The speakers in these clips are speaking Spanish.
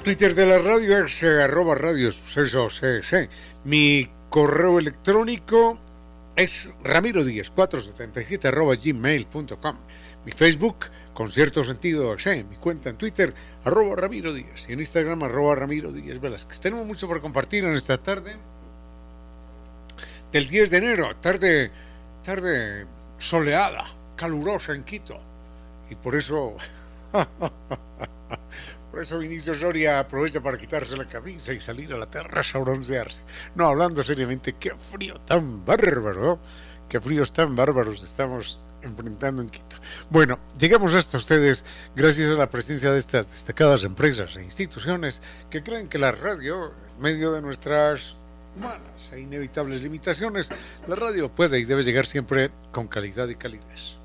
Twitter de la radio es eh, arroba radio sucesos Mi correo electrónico es ramiro 477 arroba gmail.com. Mi Facebook, con cierto sentido, mi cuenta en Twitter, arroba y en Instagram, arroba Ramiro Díaz Velázquez. Tenemos mucho por compartir en esta tarde del 10 de enero, tarde, tarde soleada, calurosa en Quito. Y por eso Por eso Vinicio Soria aprovecha para quitarse la camisa y salir a la terraza a broncearse. No, hablando seriamente, qué frío tan bárbaro, qué fríos tan bárbaros estamos enfrentando en Quito. Bueno, llegamos hasta ustedes gracias a la presencia de estas destacadas empresas e instituciones que creen que la radio, en medio de nuestras humanas e inevitables limitaciones, la radio puede y debe llegar siempre con calidad y calidez.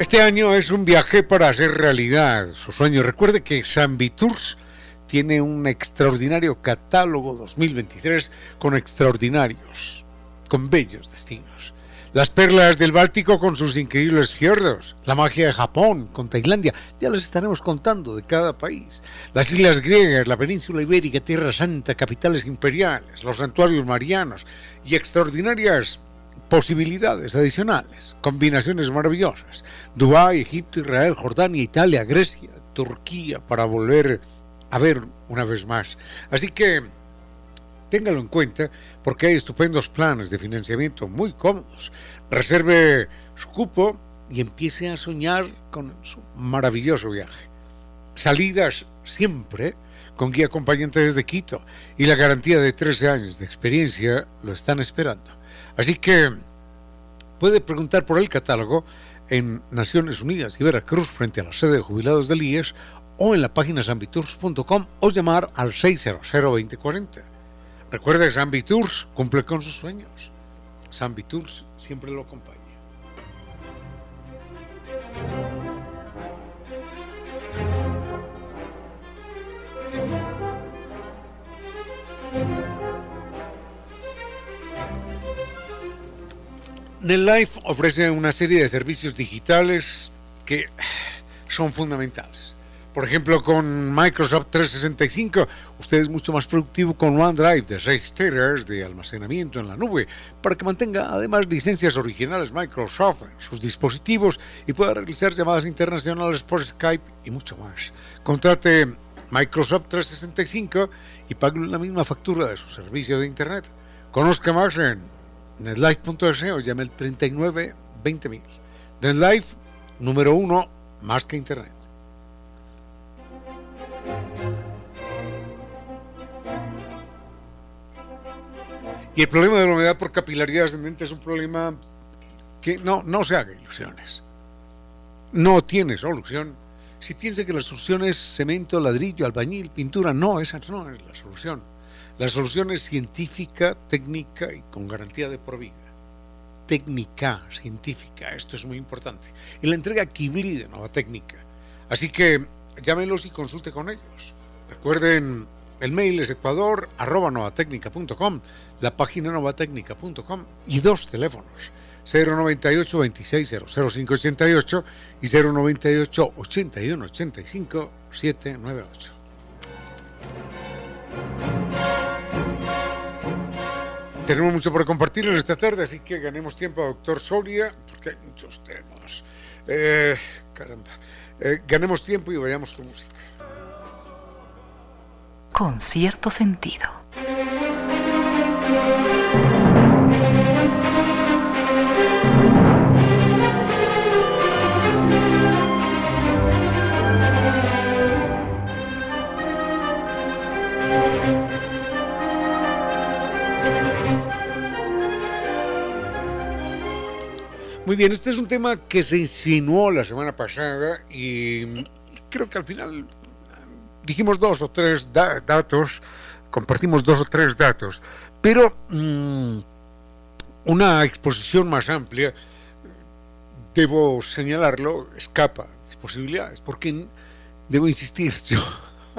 Este año es un viaje para hacer realidad su sueño. Recuerde que San Viturs tiene un extraordinario catálogo 2023 con extraordinarios, con bellos destinos. Las perlas del Báltico con sus increíbles fiordos, la magia de Japón con Tailandia, ya les estaremos contando de cada país. Las islas griegas, la península ibérica, Tierra Santa, capitales imperiales, los santuarios marianos y extraordinarias posibilidades adicionales, combinaciones maravillosas. Dubái, Egipto, Israel, Jordania, Italia, Grecia, Turquía, para volver a ver una vez más. Así que téngalo en cuenta porque hay estupendos planes de financiamiento muy cómodos. Reserve su cupo y empiece a soñar con su maravilloso viaje. Salidas siempre con guía acompañante desde Quito y la garantía de 13 años de experiencia lo están esperando. Así que puede preguntar por el catálogo en Naciones Unidas y Veracruz frente a la sede de jubilados del IES o en la página sambitours.com o llamar al 600-2040. Recuerde, Sambitours cumple con sus sueños. Sambitours siempre lo acompaña. NetLife ofrece una serie de servicios digitales que son fundamentales. Por ejemplo, con Microsoft 365, usted es mucho más productivo con OneDrive de 6 teras de almacenamiento en la nube, para que mantenga además licencias originales Microsoft en sus dispositivos y pueda realizar llamadas internacionales por Skype y mucho más. Contrate Microsoft 365 y pague la misma factura de su servicio de Internet. Conozca más en netlife.es o llame el 39 20.000. NetLife, número uno, más que Internet. Y el problema de la humedad por capilaridad ascendente es un problema que no, no se haga ilusiones. No tiene solución. Si piensa que la solución es cemento, ladrillo, albañil, pintura, no, esa no es la solución. La solución es científica, técnica y con garantía de por vida. Técnica, científica, esto es muy importante. Y la entrega Kibli de Nueva Técnica. Así que llámenlos y consulte con ellos. Recuerden, el mail es ecuador la página novatecnica.com y dos teléfonos. 098 26 0588 y 098 81 85 798. Tenemos mucho por compartir en esta tarde, así que ganemos tiempo doctor Soria, porque hay muchos temas. Eh, caramba. Eh, ganemos tiempo y vayamos con música. Con cierto sentido. Bien, este es un tema que se insinuó la semana pasada y creo que al final dijimos dos o tres datos, compartimos dos o tres datos, pero mm, una exposición más amplia, debo señalarlo, escapa de posibilidades, porque debo insistir,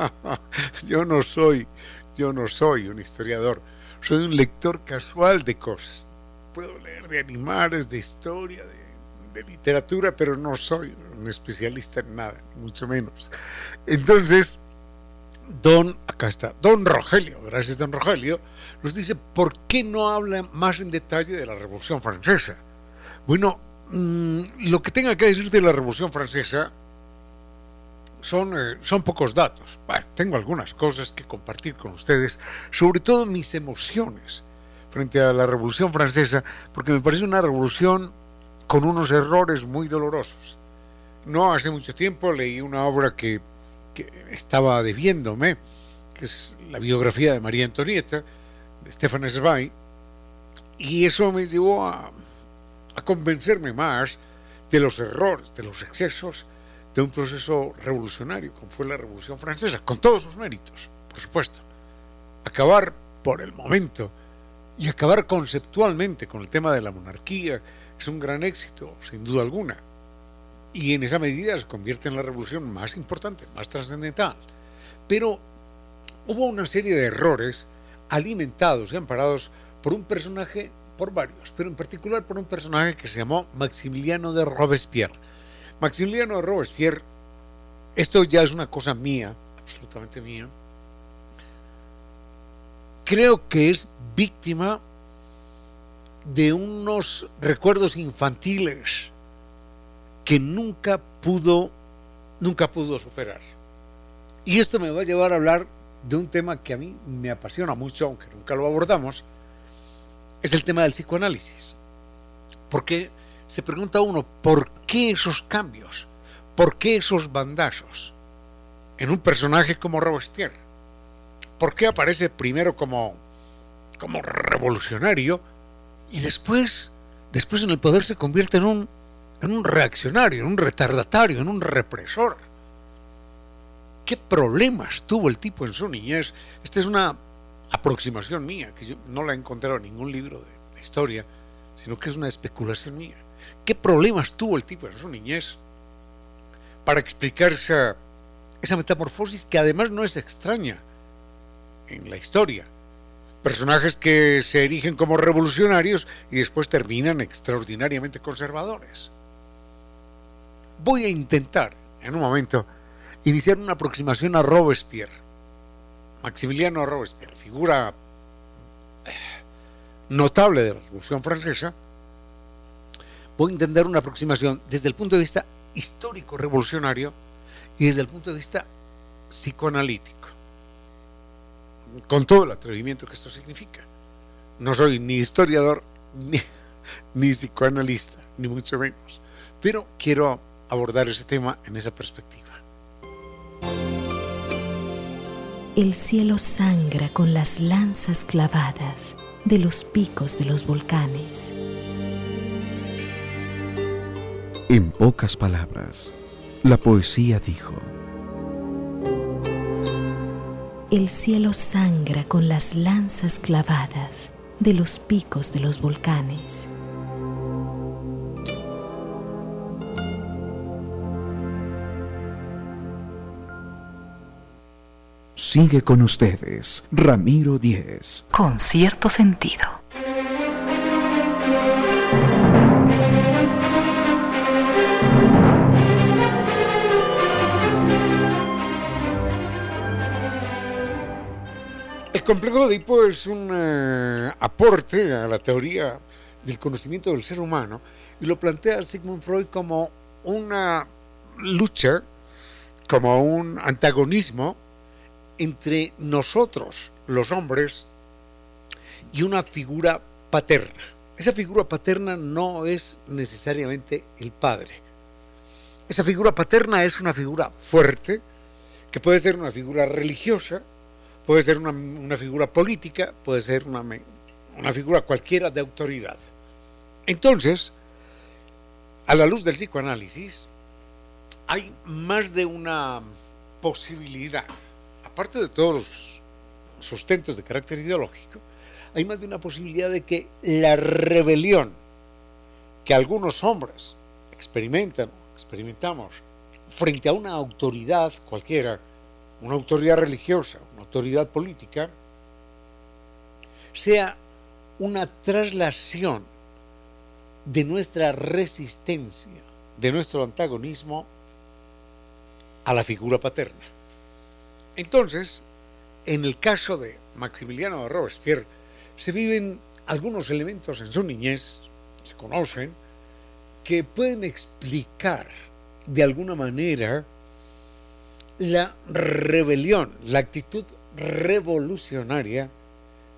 yo no soy, yo no soy un historiador, soy un lector casual de cosas puedo leer de animales, de historia, de, literatura, pero no soy un especialista en nada, mucho menos. Entonces, don, acá está, don Rogelio, gracias don Rogelio, nos dice, ¿por qué no habla más en detalle de la Revolución Francesa? Bueno, mm, lo que tenga que decir de la Revolución Francesa son, eh, son pocos datos. Bueno, tengo algunas cosas que compartir con ustedes, sobre todo mis emociones frente a la Revolución Francesa, porque me parece una revolución con unos errores muy dolorosos. No hace mucho tiempo leí una obra que, estaba debiéndome, que es la biografía de María Antonieta, de Stefan Zweig, y eso me llevó a, a convencerme más de los errores, de los excesos de un proceso revolucionario, como fue la Revolución Francesa, con todos sus méritos, por supuesto. Acabar por el momento y acabar conceptualmente con el tema de la monarquía es un gran éxito, sin duda alguna. Y en esa medida se convierte en la revolución más importante, más trascendental. Pero hubo una serie de errores alimentados y amparados por un personaje, por varios, pero en particular por un personaje que se llamó Maximiliano de Robespierre. Maximiliano de Robespierre, esto ya es una cosa mía, absolutamente mía, creo que es víctima de unos recuerdos infantiles que nunca pudo nunca pudo superar. Y esto me va a llevar a hablar de un tema que a mí me apasiona mucho, aunque nunca lo abordamos, es el tema del psicoanálisis. Porque se pregunta uno, ¿por qué esos cambios? ¿Por qué esos bandazos en un personaje como Robespierre? ¿Por qué aparece primero como como revolucionario y después, después en el poder se convierte en un, en un reaccionario, en un retardatario, en un represor. ¿Qué problemas tuvo el tipo en su niñez? Esta es una aproximación mía, que no la he encontrado en ningún libro de, de historia, sino que es una especulación mía. ¿Qué problemas tuvo el tipo en su niñez para explicar esa, esa metamorfosis que además no es extraña en la historia? personajes que se erigen como revolucionarios y después terminan extraordinariamente conservadores. Voy a intentar, en un momento, iniciar una aproximación a Robespierre. Maximiliano Robespierre, figura eh, notable de la Revolución Francesa. Voy a intentar una aproximación desde el punto de vista histórico revolucionario y desde el punto de vista psicoanalítico con todo el atrevimiento que esto significa. No soy ni historiador ni, psicoanalista, ni mucho menos, pero quiero abordar ese tema en esa perspectiva. El cielo sangra con las lanzas clavadas de los picos de los volcanes. En pocas palabras, la poesía dijo, El cielo sangra con las lanzas clavadas de los picos de los volcanes. Sigue con ustedes, Ramiro Díez. Con cierto sentido. Complejo de Edipo es un eh, aporte a la teoría del conocimiento del ser humano y lo plantea Sigmund Freud como una lucha, como un antagonismo entre nosotros, los hombres, y una figura paterna. Esa figura paterna no es necesariamente el padre. Esa figura paterna es una figura fuerte, que puede ser una figura religiosa, puede ser una, figura política, puede ser una, una figura cualquiera de autoridad. Entonces, a la luz del psicoanálisis, hay más de una posibilidad aparte de todos los sustentos de carácter ideológico, hay más de una posibilidad de que la rebelión que algunos hombres experimentan, experimentamos, frente a una autoridad cualquiera, una autoridad religiosa, una autoridad política, sea una traslación de nuestra resistencia, de nuestro antagonismo a la figura paterna. Entonces, en el caso de Maximiliano de Robespierre, se viven algunos elementos en su niñez, se conocen, que pueden explicar de alguna manera la rebelión, la actitud revolucionaria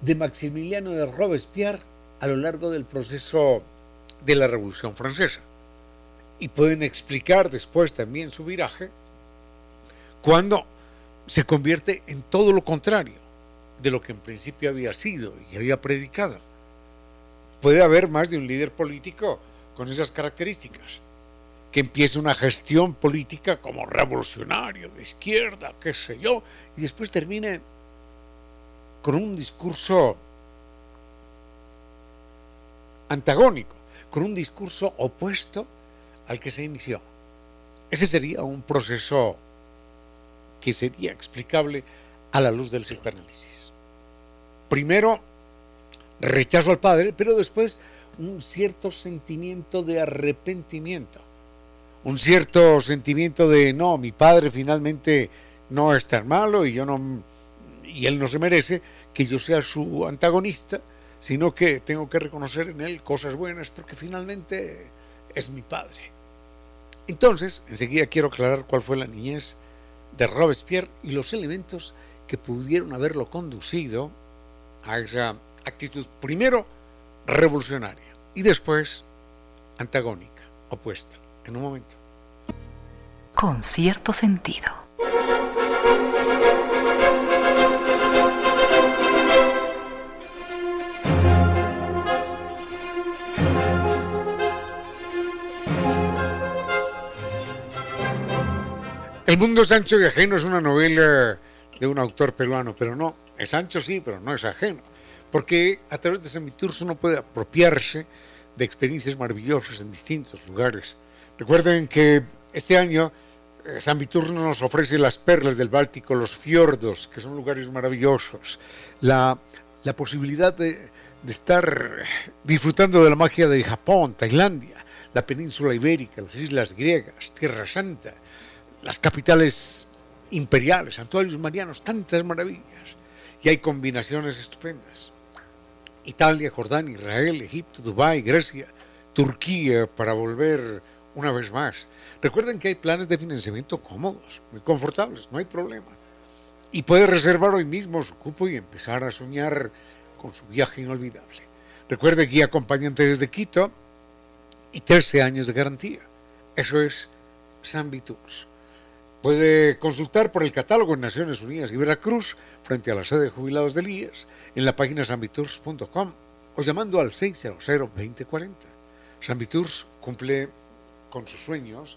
de Maximiliano de Robespierre a lo largo del proceso de la Revolución Francesa. Y pueden explicar después también su viraje cuando se convierte en todo lo contrario de lo que en principio había sido y había predicado. Puede haber más de un líder político con esas características, que empiece una gestión política como revolucionario, de izquierda, qué sé yo, y después termine con un discurso antagónico, con un discurso opuesto al que se inició. Ese sería un proceso que sería explicable a la luz del psicoanálisis. Primero, rechazo al padre, pero después un cierto sentimiento de arrepentimiento, un cierto sentimiento de no, mi padre finalmente no es tan malo y yo no y él no se merece que yo sea su antagonista, sino que tengo que reconocer en él cosas buenas porque finalmente es mi padre. Entonces, enseguida quiero aclarar cuál fue la niñez de Robespierre y los elementos que pudieron haberlo conducido a esa actitud, primero revolucionaria y después antagónica, opuesta, en un momento. Con cierto sentido. El mundo es ancho y ajeno es una novela de un autor peruano, pero no, es ancho sí, pero no es ajeno. Porque a través de San uno puede apropiarse de experiencias maravillosas en distintos lugares. Recuerden que este año eh, San Viturno nos ofrece las perlas del Báltico, los fiordos, que son lugares maravillosos, la, la posibilidad de, de, estar disfrutando de la magia de Japón, Tailandia, la península ibérica, las islas griegas, Tierra Santa, las capitales imperiales, santuarios marianos, tantas maravillas. Y hay combinaciones estupendas. Italia, Jordania, Israel, Egipto, Dubái, Grecia, Turquía, para volver una vez más. Recuerden que hay planes de financiamiento cómodos, muy confortables, no hay problema. Y puede reservar hoy mismo su cupo y empezar a soñar con su viaje inolvidable. Recuerde que acompañante desde Quito y 13 años de garantía. Eso es San Viturs. Puede consultar por el catálogo en Naciones Unidas y Veracruz frente a la sede de jubilados del IES en la página sambitours.com o llamando al 600-2040. Sambitours cumple con sus sueños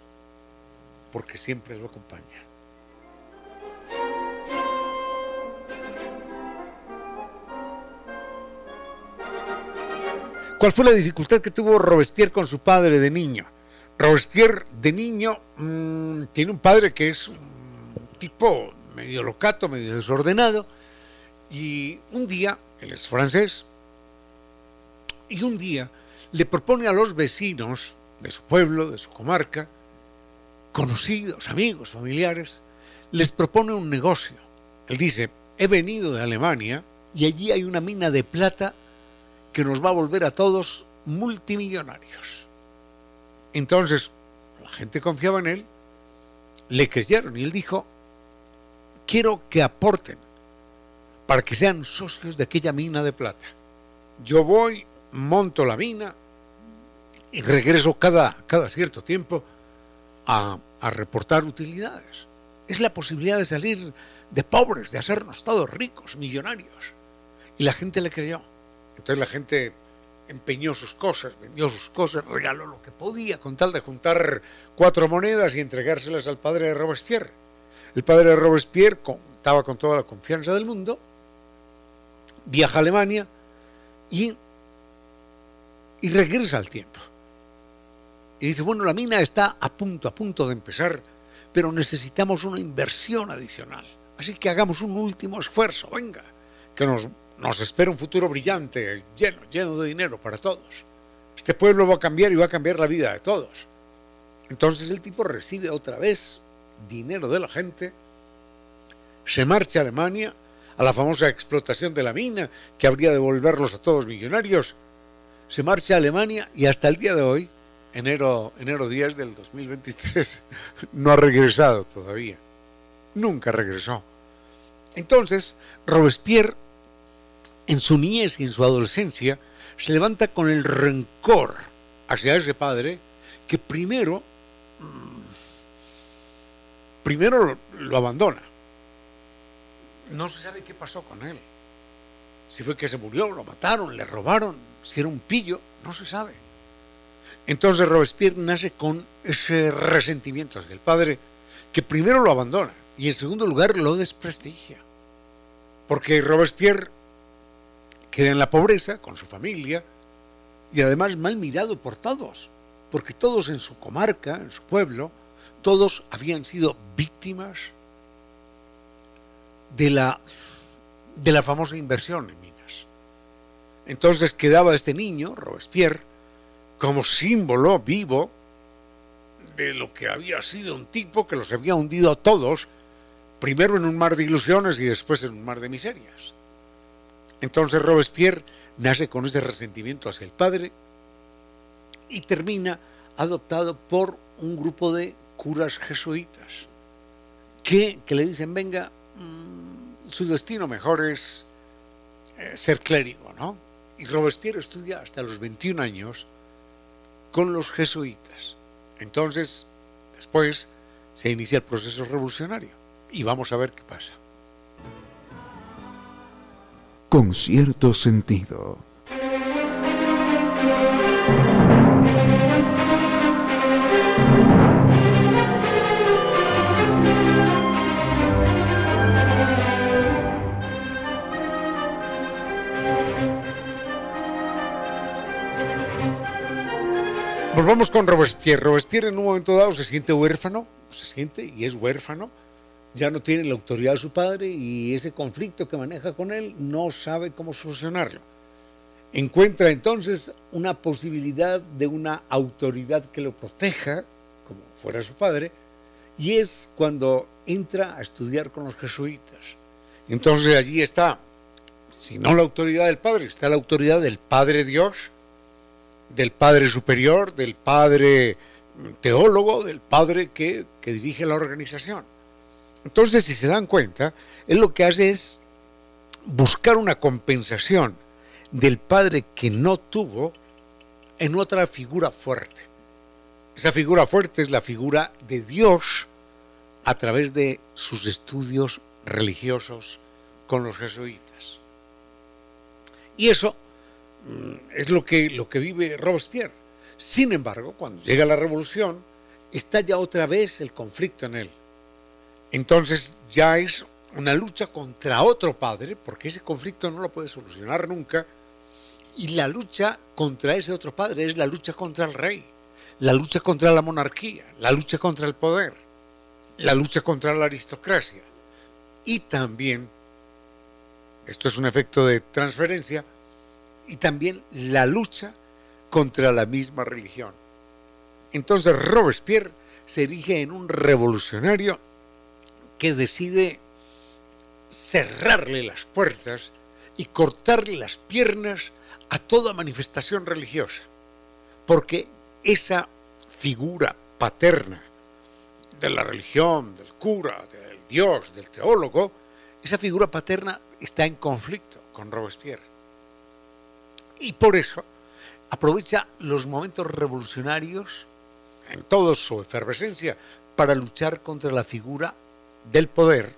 porque siempre lo acompaña. ¿Cuál fue la dificultad que tuvo Robespierre con su padre de niño? Robespierre de niño mmm, tiene un padre que es un tipo medio locato, medio desordenado, y un día, él es francés, y un día le propone a los vecinos de su pueblo, de su comarca, conocidos, amigos, familiares, les propone un negocio. Él dice, he venido de Alemania y allí hay una mina de plata que nos va a volver a todos multimillonarios. Entonces, la gente confiaba en él, le creyeron y él dijo, quiero que aporten para que sean socios de aquella mina de plata. Yo voy, monto la mina y regreso cada, cada cierto tiempo a, a reportar utilidades. Es la posibilidad de salir de pobres, de hacernos todos ricos, millonarios. Y la gente le creyó. Entonces la gente empeñó sus cosas, vendió sus cosas, regaló lo que podía con tal de juntar cuatro monedas y entregárselas al padre de Robespierre. El padre de Robespierre contaba con toda la confianza del mundo, viaja a Alemania y, y regresa al tiempo. Y dice, bueno, la mina está a punto, a punto de empezar, pero necesitamos una inversión adicional. Así que hagamos un último esfuerzo, venga, que nos nos espera un futuro brillante, lleno, lleno de dinero para todos. Este pueblo va a cambiar y va a cambiar la vida de todos. Entonces el tipo recibe otra vez dinero de la gente, se marcha a Alemania, a la famosa explotación de la mina, que habría de volverlos a todos millonarios, se marcha a Alemania y hasta el día de hoy, enero, enero 10 del 2023, no ha regresado todavía. Nunca regresó. Entonces, Robespierre en su niñez y en su adolescencia, se levanta con el rencor hacia ese padre que primero, mm, primero lo, lo abandona. No se sabe qué pasó con él. Si fue que se murió, lo mataron, le robaron, si era un pillo, no se sabe. Entonces Robespierre nace con ese resentimiento hacia el padre que primero lo abandona y en segundo lugar lo desprestigia. Porque Robespierre queda en la pobreza con su familia y además mal mirado por todos, porque todos en su comarca, en su pueblo, todos habían sido víctimas de la, de la famosa inversión en minas. Entonces quedaba este niño, Robespierre, como símbolo vivo de lo que había sido un tipo que los había hundido a todos, primero en un mar de ilusiones y después en un mar de miserias. Entonces Robespierre nace con ese resentimiento hacia el padre y termina adoptado por un grupo de curas jesuitas que, le dicen, venga, mmm, su destino mejor es eh, ser clérigo, ¿no? Y Robespierre estudia hasta los 21 años con los jesuitas. Entonces, después se inicia el proceso revolucionario y vamos a ver qué pasa con cierto sentido. Volvamos con Robespierre. Robespierre en un momento dado se siente huérfano, se siente y es huérfano ya no tiene la autoridad de su padre y ese conflicto que maneja con él no sabe cómo solucionarlo. Encuentra entonces una posibilidad de una autoridad que lo proteja, como fuera su padre, y es cuando entra a estudiar con los jesuitas. Entonces allí está, si no la autoridad del padre, está la autoridad del Padre Dios, del Padre Superior, del Padre teólogo, del Padre que, que dirige la organización. Entonces, si se dan cuenta, él lo que hace es buscar una compensación del padre que no tuvo en otra figura fuerte. Esa figura fuerte es la figura de Dios a través de sus estudios religiosos con los jesuitas. Y eso es lo que, lo que vive Robespierre. Sin embargo, cuando llega la revolución, está ya otra vez el conflicto en él. Entonces ya es una lucha contra otro padre, porque ese conflicto no lo puede solucionar nunca, y la lucha contra ese otro padre es la lucha contra el rey, la lucha contra la monarquía, la lucha contra el poder, la lucha contra la aristocracia. Y también, esto es un efecto de transferencia, y también la lucha contra la misma religión. Entonces Robespierre se erige en un revolucionario que decide cerrarle las puertas y cortarle las piernas a toda manifestación religiosa, porque esa figura paterna de la religión, del cura, del dios, del teólogo, esa figura paterna está en conflicto con Robespierre. Y por eso aprovecha los momentos revolucionarios en toda su efervescencia para luchar contra la figura del poder,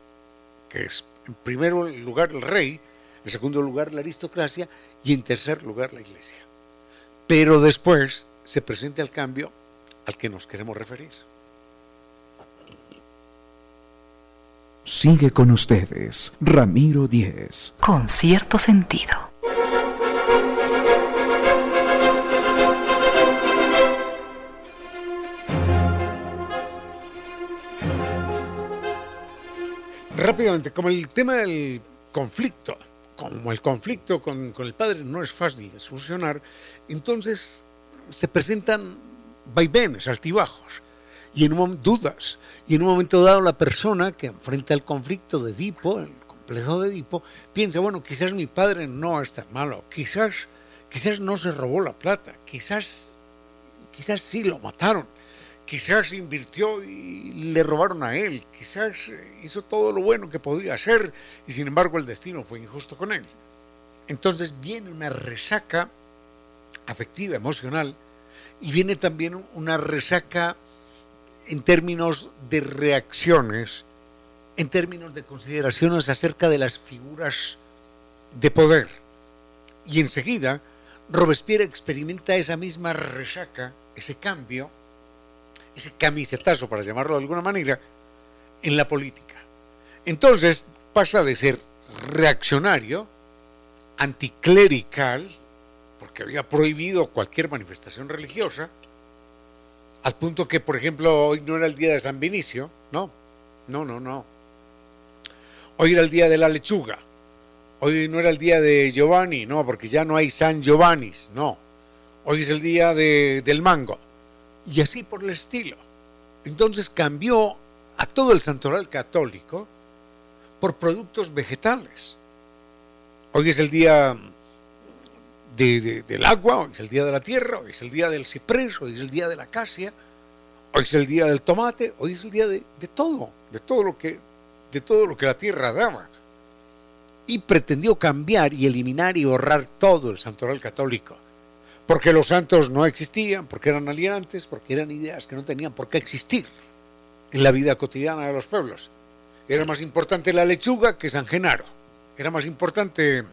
que es en primer lugar el rey, en segundo lugar la aristocracia y en tercer lugar la iglesia. Pero después se presenta el cambio al que nos queremos referir. Sigue con ustedes, Ramiro Díez. Con cierto sentido. Rápidamente, como el tema del conflicto, como el conflicto con, el padre no es fácil de solucionar, entonces se presentan vaivenes, altibajos, y en un, dudas. Y en un momento dado la persona que enfrenta el conflicto de Edipo, el complejo de Edipo, piensa, bueno, quizás mi padre no es tan malo, quizás, quizás no se robó la plata, quizás, quizás sí lo mataron, quizás invirtió y le robaron a él, quizás hizo todo lo bueno que podía hacer y sin embargo el destino fue injusto con él. Entonces viene una resaca afectiva, emocional, y viene también una resaca en términos de reacciones, en términos de consideraciones acerca de las figuras de poder. Y enseguida, Robespierre experimenta esa misma resaca, ese cambio, ese camisetazo, para llamarlo de alguna manera, en la política. Entonces pasa de ser reaccionario, anticlerical, porque había prohibido cualquier manifestación religiosa, al punto que, por ejemplo, hoy no era el día de San Vinicio, no, no, no, no. Hoy era el día de la lechuga, hoy no era el día de Giovanni, no, porque ya no hay San Giovanni, no. Hoy es el día del mango y así por el estilo. Entonces cambió a todo el santoral católico por productos vegetales. Hoy es el día del agua, hoy es el día de la tierra, hoy es el día del ciprés, hoy es el día de la acacia, hoy es el día del tomate, hoy es el día de, de todo, de todo lo que de todo lo que la tierra daba. Y pretendió cambiar y eliminar y ahorrar todo el santoral católico porque los santos no existían, porque eran alienantes, porque eran ideas que no tenían por qué existir en la vida cotidiana de los pueblos. Era más importante la lechuga que San Genaro. Era más importante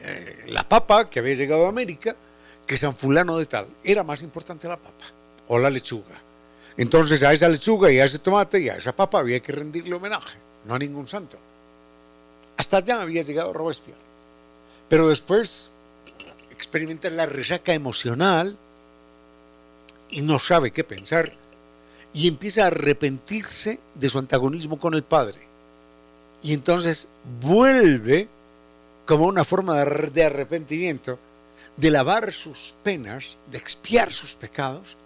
eh, la papa que había llegado a América que San Fulano de tal. Era más importante la papa o la lechuga. Entonces a esa lechuga y a ese tomate y a esa papa había que rendirle homenaje, no a ningún santo. Hasta allá había llegado Robespierre. Pero después experimenta la resaca emocional y no sabe qué pensar y empieza a arrepentirse de su antagonismo con el padre. Y entonces vuelve como una forma de arrepentimiento, de lavar sus penas, de expiar sus pecados,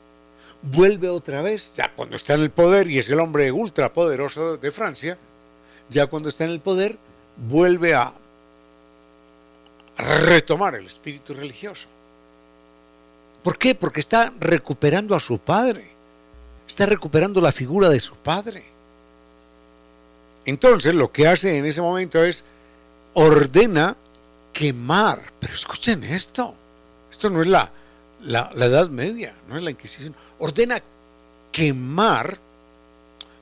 vuelve otra vez, ya cuando está en el poder y es el hombre ultrapoderoso de Francia, ya cuando está en el poder, vuelve a retomar el espíritu religioso. ¿Por qué? Porque está recuperando a su padre, está recuperando la figura de su padre. Entonces lo que hace en ese momento es ordena quemar. Pero escuchen esto, esto no es la, la, la Edad Media, no es la Inquisición. Ordena quemar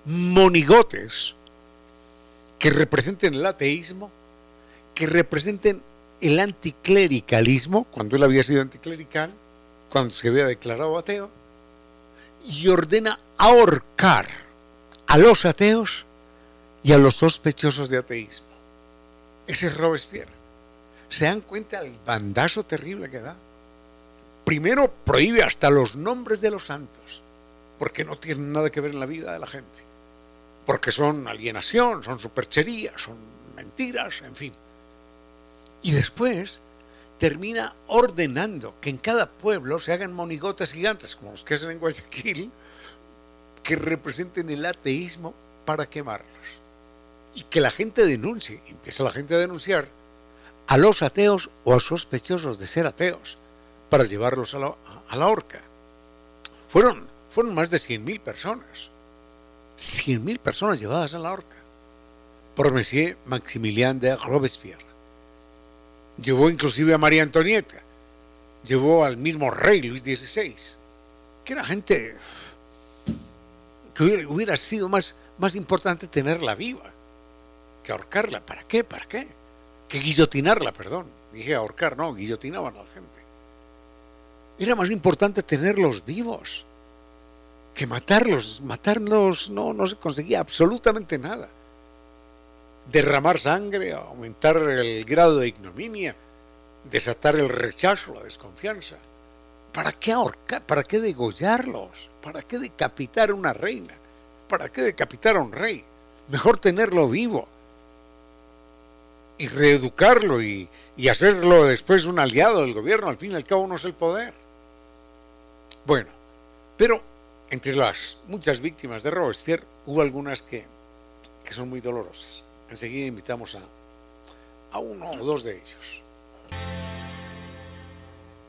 monigotes que representen el ateísmo, que representen el anticlericalismo, cuando él había sido anticlerical, cuando se había declarado ateo, y ordena ahorcar a los ateos y a los sospechosos de ateísmo. Ese es Robespierre. ¿Se dan cuenta del bandazo terrible que da? Primero prohíbe hasta los nombres de los santos, porque no tienen nada que ver en la vida de la gente, porque son alienación, son superchería, son mentiras, en fin. Y después termina ordenando que en cada pueblo se hagan monigotes gigantes, como los que hacen en Guayaquil, que representen el ateísmo para quemarlos. Y que la gente denuncie, empieza la gente a denunciar, a los ateos o a sospechosos de ser ateos, para llevarlos a la, horca. Fueron, fueron más de 100.000 personas. 100.000 personas llevadas a la horca por Monsieur Maximilien de Robespierre llevó inclusive a María Antonieta, llevó al mismo rey Luis XVI, que era gente que hubiera, sido más, más importante tenerla viva que ahorcarla. ¿Para qué? ¿Para qué? Que guillotinarla, perdón. Dije ahorcar, no, guillotinaban a la gente. Era más importante tenerlos vivos que matarlos. Matarlos no, no se conseguía absolutamente nada derramar sangre, aumentar el grado de ignominia, desatar el rechazo, la desconfianza. ¿Para qué ahorcar? ¿Para qué degollarlos? ¿Para qué decapitar a una reina? ¿Para qué decapitar a un rey? Mejor tenerlo vivo y reeducarlo y, hacerlo después un aliado del gobierno. Al fin y al cabo no es el poder. Bueno, pero entre las muchas víctimas de Robespierre hubo algunas que son muy dolorosas. Enseguida invitamos a, a uno o dos de ellos.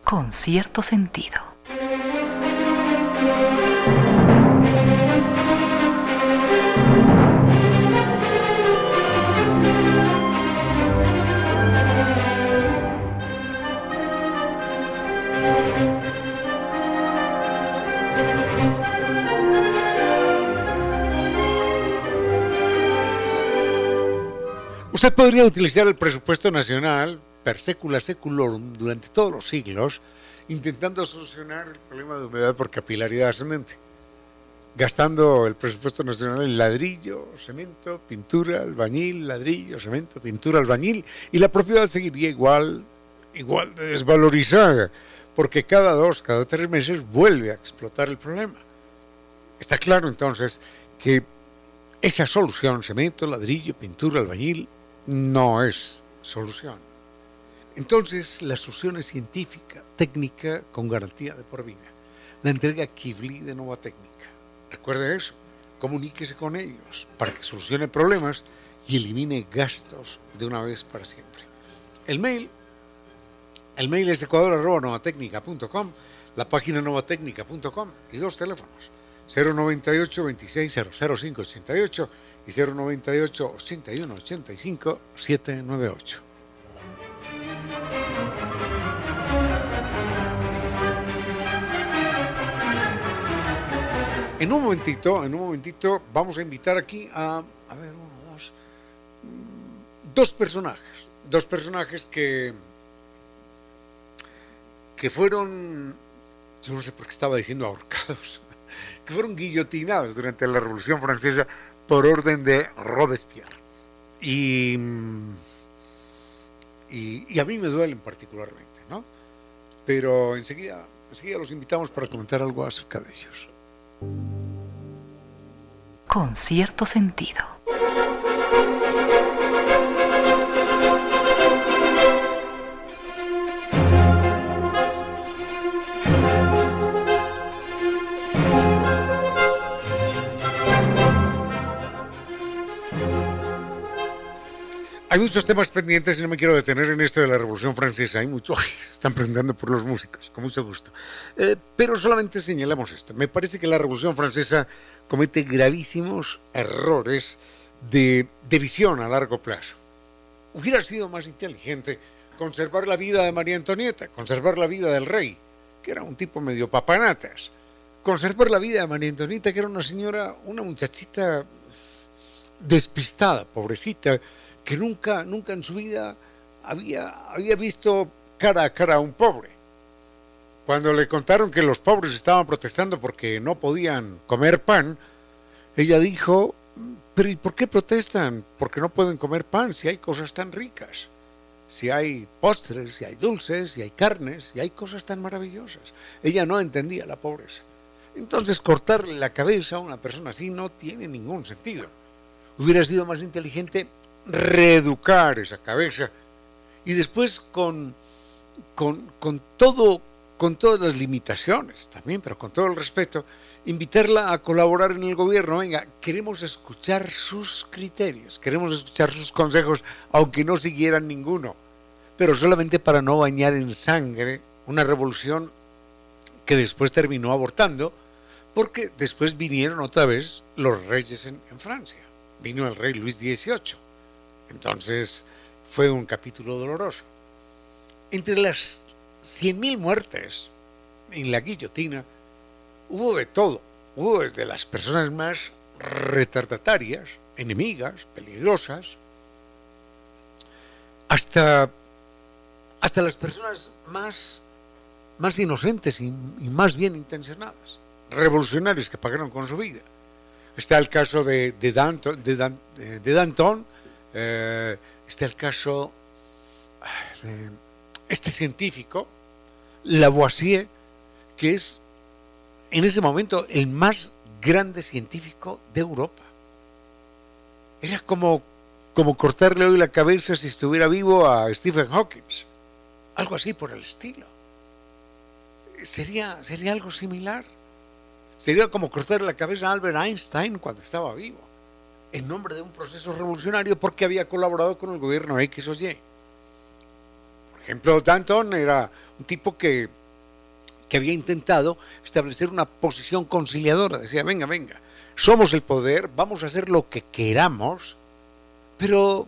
Con cierto sentido. Usted podría utilizar el presupuesto nacional per secula seculorum durante todos los siglos, intentando solucionar el problema de humedad por capilaridad ascendente, gastando el presupuesto nacional en ladrillo, cemento, pintura, albañil, ladrillo, cemento, pintura, albañil, y la propiedad seguiría igual, igual de desvalorizada, porque cada dos, cada tres meses vuelve a explotar el problema. Está claro entonces que esa solución, cemento, ladrillo, pintura, albañil, no es solución. Entonces, la solución es científica, técnica, con garantía de por vida. La entrega Kivli de Nueva Técnica. Recuerde eso, comuníquese con ellos para que solucione problemas y elimine gastos de una vez para siempre. El mail, el mail es ecuador.novatecnica.com, la página novatecnica.com y dos teléfonos, 098 26 00588 y 098 81 85 798. En un momentito, en un momentito vamos a invitar aquí a, a ver, uno, dos, mm, dos personajes, dos personajes que que fueron, yo no sé por qué estaba diciendo ahorcados, que fueron guillotinados durante la Revolución Francesa por orden de Robespierre. Y, y, a mí me duelen particularmente, ¿no? Pero enseguida, enseguida los invitamos para comentar algo acerca de ellos. Con cierto sentido. Hay muchos temas pendientes y no me quiero detener en esto de la Revolución Francesa. Hay mucho, están aprendiendo por los músicos, con mucho gusto. Eh, pero solamente señalamos esto. Me parece que la Revolución Francesa comete gravísimos errores de, de visión a largo plazo. Hubiera sido más inteligente conservar la vida de María Antonieta, conservar la vida del rey, que era un tipo medio papanatas, conservar la vida de María Antonita, que era una señora, una muchachita despistada, pobrecita, que nunca, nunca en su vida había, había visto cara a cara a un pobre. Cuando le contaron que los pobres estaban protestando porque no podían comer pan, ella dijo, pero ¿y por qué protestan? Porque no pueden comer pan si hay cosas tan ricas, si hay postres, si hay dulces, si hay carnes, si hay cosas tan maravillosas. Ella no entendía la pobreza. Entonces cortarle la cabeza a una persona así no tiene ningún sentido. Hubiera sido más inteligente reeducar esa cabeza y después con, con, con, todo, con todas las limitaciones también, pero con todo el respeto, invitarla a colaborar en el gobierno. Venga, queremos escuchar sus criterios, queremos escuchar sus consejos, aunque no siguieran ninguno, pero solamente para no bañar en sangre una revolución que después terminó abortando, porque después vinieron otra vez los reyes en, en Francia. Vino el rey Luis XVIII. Entonces fue un capítulo doloroso. Entre las 100.000 muertes en la guillotina hubo de todo. Hubo desde las personas más retardatarias, enemigas, peligrosas, hasta, hasta las personas más, más inocentes y, más bien intencionadas, revolucionarios que pagaron con su vida. Está el caso de, de Danton eh, está el caso de este científico, Lavoisier, que es en ese momento el más grande científico de Europa. Era como, como cortarle hoy la cabeza si estuviera vivo a Stephen Hawking. Algo así por el estilo. Sería, sería algo similar. Sería como cortarle la cabeza a Albert Einstein cuando estaba vivo, en nombre de un proceso revolucionario porque había colaborado con el gobierno X o Y. Por ejemplo, Danton era un tipo que que había intentado establecer una posición conciliadora. Decía, venga, venga, somos el poder, vamos a hacer lo que queramos, pero,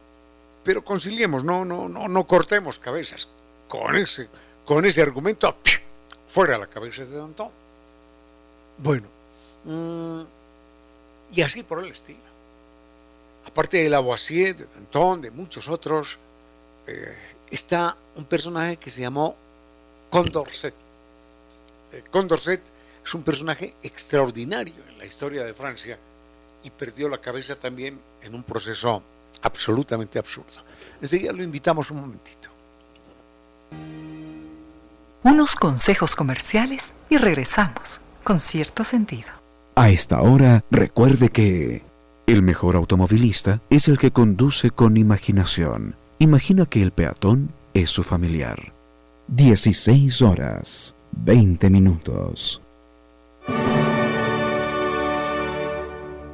pero conciliemos, no, no, no, no cortemos cabezas. Con ese, con ese argumento, fuera la cabeza de Danton. Bueno, mmm, y así por el estilo. Aparte de Lavoisier, de Danton, de muchos otros, eh, está un personaje que se llamó Condorcet. Condorcet es un personaje extraordinario en la historia de Francia y perdió la cabeza también en un proceso absolutamente absurdo. Enseguida lo invitamos un momentito. Unos consejos comerciales y regresamos con cierto sentido. A esta hora, recuerde que el mejor automovilista es el que conduce con imaginación. Imagina que el peatón es su familiar. 16 horas. 20 minutos.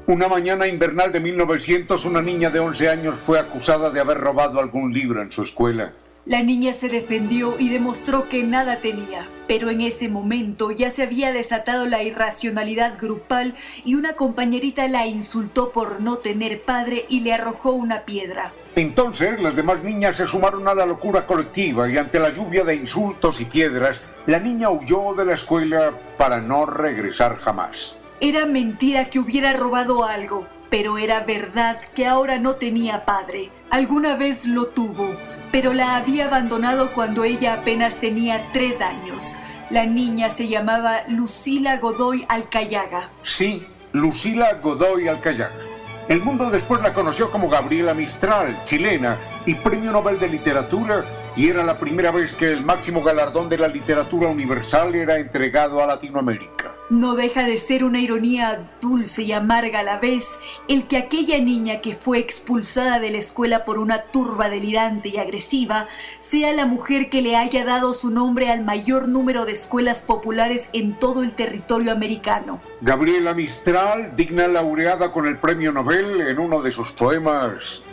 Una mañana invernal de 1900, una niña de 11 años fue acusada de haber robado algún libro en su escuela. La niña se defendió y demostró que nada tenía, pero en ese momento ya se había desatado la irracionalidad grupal y una compañerita la insultó por no tener padre y le arrojó una piedra. Entonces las demás niñas se sumaron a la locura colectiva y ante la lluvia de insultos y piedras, la niña huyó de la escuela para no regresar jamás. Era mentira que hubiera robado algo, pero era verdad que ahora no tenía padre. Alguna vez lo tuvo, pero la había abandonado cuando ella apenas tenía tres años. La niña se llamaba Lucila Godoy Alcayaga. Sí, Lucila Godoy Alcayaga. El mundo después la conoció como Gabriela Mistral, chilena y Premio Nobel de Literatura, y era la primera vez que el máximo galardón de la literatura universal era entregado a Latinoamérica. No deja de ser una ironía dulce y amarga a la vez el que aquella niña que fue expulsada de la escuela por una turba delirante y agresiva sea la mujer que le haya dado su nombre al mayor número de escuelas populares en todo el territorio americano. Gabriela Mistral, digna laureada con el premio Nobel, en uno de sus poemas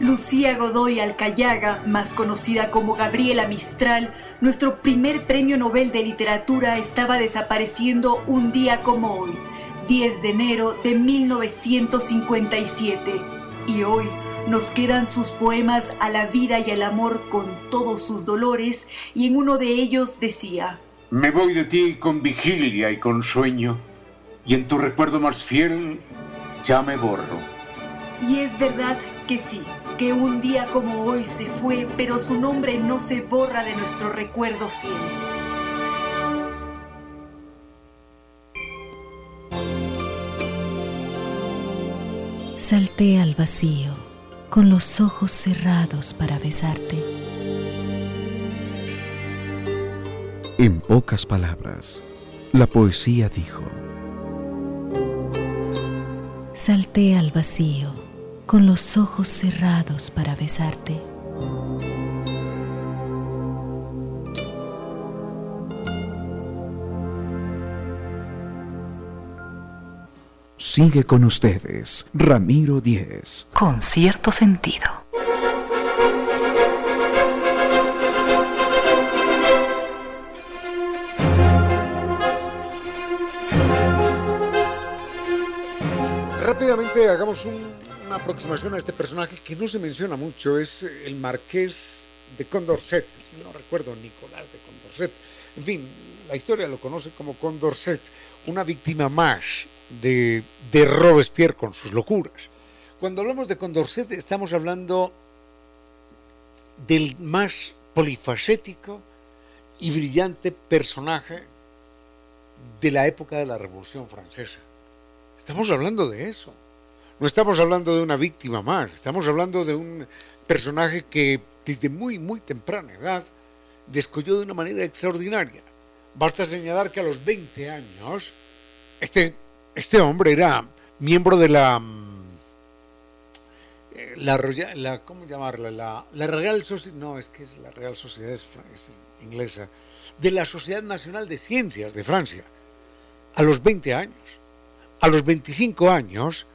Lucía Godoy Alcayaga, más conocida como Gabriela Mistral, nuestro primer premio Nobel de Literatura, estaba desapareciendo un día como hoy, 10 de enero de 1957. Y hoy nos quedan sus poemas a la vida y al amor con todos sus dolores, y en uno de ellos decía, Me voy de ti con vigilia y con sueño, y en tu recuerdo más fiel ya me borro. Y es verdad que sí, que un día como hoy se fue, pero su nombre no se borra de nuestro recuerdo fiel. Salté al vacío con los ojos cerrados para besarte. En pocas palabras, la poesía dijo, Salté al vacío con los ojos cerrados para besarte. Sigue con ustedes, Ramiro Díez. Con cierto sentido. Rápidamente hagamos una aproximación a este personaje que no se menciona mucho, es el marqués de Condorcet, no recuerdo, Nicolás de Condorcet. En fin, la historia lo conoce como Condorcet, una víctima más de, de Robespierre con sus locuras. Cuando hablamos de Condorcet estamos hablando del más polifacético y brillante personaje de la época de la Revolución Francesa. Estamos hablando de eso. No estamos hablando de una víctima más, estamos hablando de un personaje que desde muy, muy temprana edad descolló de una manera extraordinaria. Basta señalar que a los 20 años, este este hombre era miembro de la, mm, eh, la, la ¿cómo llamarla? La, la Real Sociedad, no, es que es la Real Sociedad es, inglesa, de la Sociedad Nacional de Ciencias de Francia, a los 20 años. A los 25 años,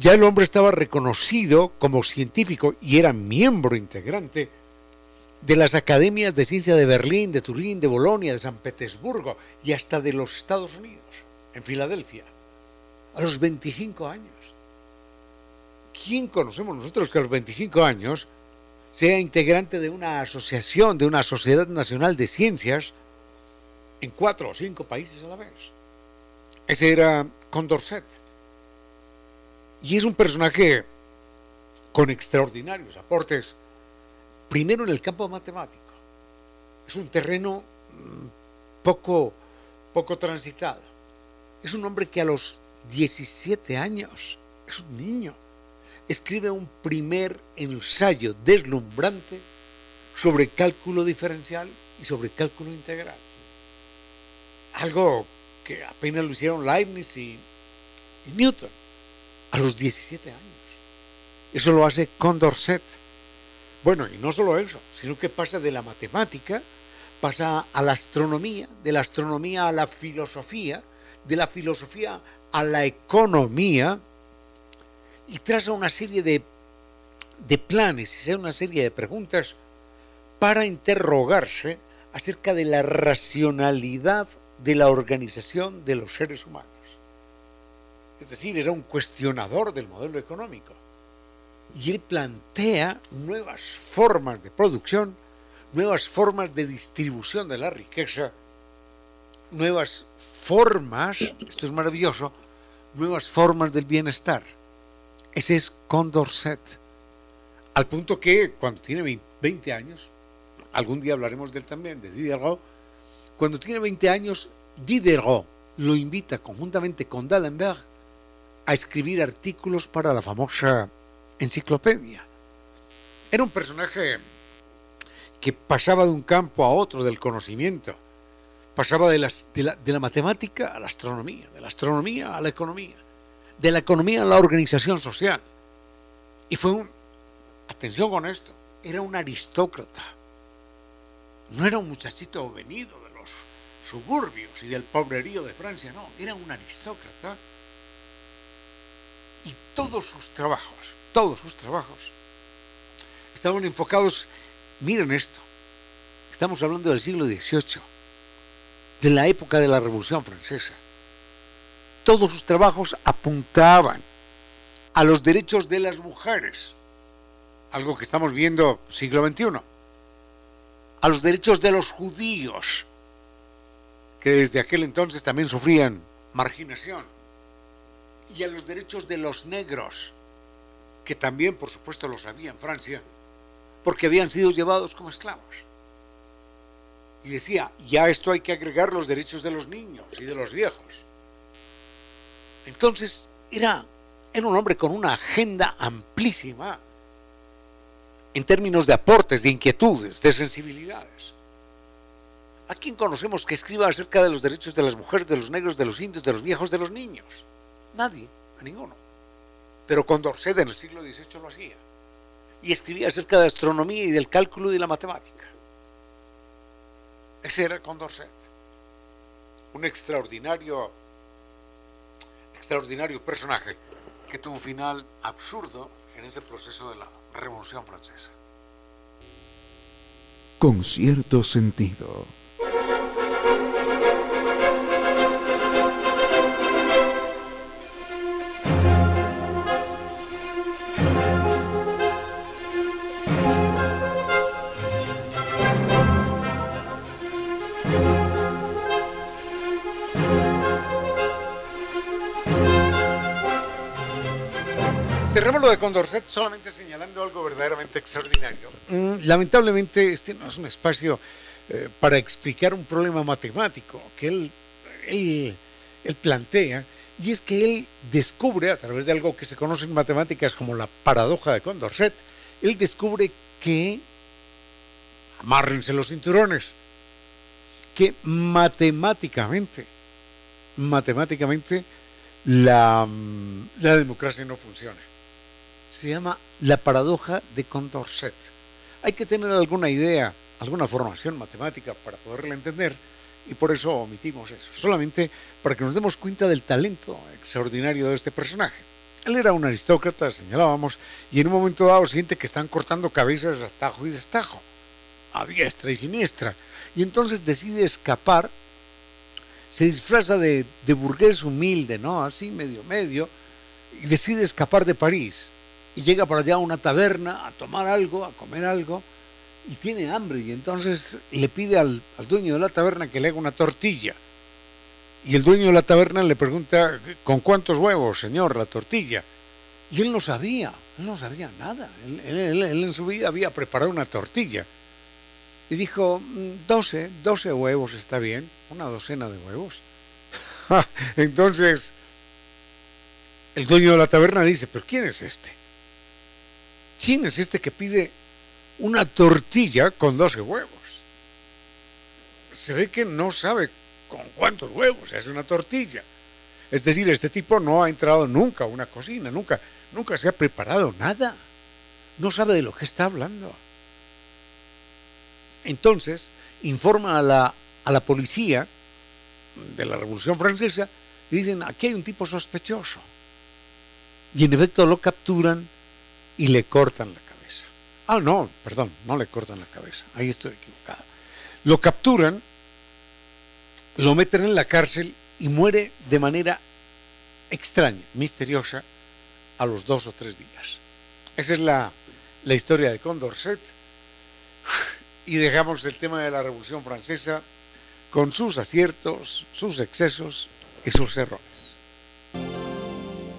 ya el hombre estaba reconocido como científico y era miembro integrante de las academias de ciencia de Berlín, de Turín, de Bolonia, de San Petersburgo y hasta de los Estados Unidos, en Filadelfia a los 25 años. ¿Quién conocemos nosotros que a los 25 años sea integrante de una asociación, de una sociedad nacional de ciencias en cuatro o cinco países a la vez? Ese era Condorcet. Y es un personaje con extraordinarios aportes, primero en el campo matemático. Es un terreno mm, poco, poco transitado. Es un hombre que a los 17 años, es un niño, escribe un primer ensayo deslumbrante sobre cálculo diferencial y sobre cálculo integral. Algo que apenas lo hicieron Leibniz y, Newton a los 17 años. Eso lo hace Condorcet. Bueno, y no solo eso, sino que pasa de la matemática, pasa a la astronomía, de la astronomía a la filosofía, de la filosofía a la economía y traza una serie de, de planes y una serie de preguntas para interrogarse acerca de la racionalidad de la organización de los seres humanos. Es decir, era un cuestionador del modelo económico. Y él plantea nuevas formas de producción, nuevas formas de distribución de la riqueza, nuevas formas, esto es maravilloso, nuevas formas del bienestar. Ese es Condorcet. Al punto que cuando tiene 20 años, algún día hablaremos de él también, de Diderot, cuando tiene 20 años, Diderot lo invita conjuntamente con D'Alembert a escribir artículos para la famosa enciclopedia. Era un personaje que pasaba de un campo a otro del conocimiento pasaba de, la, matemática a la astronomía, de la astronomía a la economía, de la economía a la organización social. Y fue un, atención con esto, era un aristócrata. No era un muchachito venido de los suburbios y del pobrerío de Francia, no, era un aristócrata. Y todos sus trabajos, todos sus trabajos, estaban enfocados, miren esto, estamos hablando del siglo XVIII, de la época de la Revolución Francesa. Todos sus trabajos apuntaban a los derechos de las mujeres, algo que estamos viendo siglo XXI, a los derechos de los judíos, que desde aquel entonces también sufrían marginación, y a los derechos de los negros, que también por supuesto los había en Francia, porque habían sido llevados como esclavos. Y decía, ya esto hay que agregar los derechos de los niños y de los viejos. Entonces era, era un hombre con una agenda amplísima en términos de aportes, de inquietudes, de sensibilidades. ¿A quién conocemos que escriba acerca de los derechos de las mujeres, de los negros, de los indios, de los viejos, de los niños? Nadie, a ninguno. Pero Condorcet en el siglo XVIII lo hacía. Y escribía acerca de astronomía y del cálculo y de la matemática. Ese era Condorcet. Un extraordinario, extraordinario personaje que tuvo un final absurdo en ese proceso de la Revolución Francesa. Con cierto sentido. Cerremos lo de Condorcet solamente señalando algo verdaderamente extraordinario. Mm, lamentablemente este no es un espacio eh, para explicar un problema matemático que él, él, él plantea, y es que él descubre, a través de algo que se conoce en matemáticas como la paradoja de Condorcet, él descubre que, amárrense los cinturones, que matemáticamente, matemáticamente, la, mm, la democracia no funciona se llama la paradoja de Condorcet. Hay que tener alguna idea, alguna formación matemática para poderla entender y por eso omitimos eso, solamente para que nos demos cuenta del talento extraordinario de este personaje. Él era un aristócrata, señalábamos, y en un momento dado siente que están cortando cabezas a tajo y destajo, a diestra y siniestra, y entonces decide escapar, se disfraza de, de burgués humilde, ¿no? Así medio medio, y decide escapar de París y llega por allá a una taberna a tomar algo, a comer algo, y tiene hambre, y entonces le pide al, dueño de la taberna que le haga una tortilla. Y el dueño de la taberna le pregunta, ¿con cuántos huevos, señor, la tortilla? Y él no sabía, él no sabía nada. Él, en su vida había preparado una tortilla. Y dijo, 12, mm, 12 huevos está bien, una docena de huevos. Entonces, el dueño de la taberna dice, pero ¿quién es este? ¿Quién es este que pide una tortilla con 12 huevos? Se ve que no sabe con cuántos huevos es una tortilla. Es decir, este tipo no ha entrado nunca a una cocina, nunca, nunca se ha preparado nada. No sabe de lo que está hablando. Entonces, informa a la, a la policía de la Revolución Francesa y dicen, aquí hay un tipo sospechoso. Y en efecto lo capturan y le cortan la cabeza. Ah, no, perdón, no le cortan la cabeza, ahí estoy equivocada. Lo capturan, lo meten en la cárcel y muere de manera extraña, misteriosa, a los dos o tres días. Esa es la, la historia de Condorcet. Y dejamos el tema de la Revolución Francesa con sus aciertos, sus excesos y sus errores.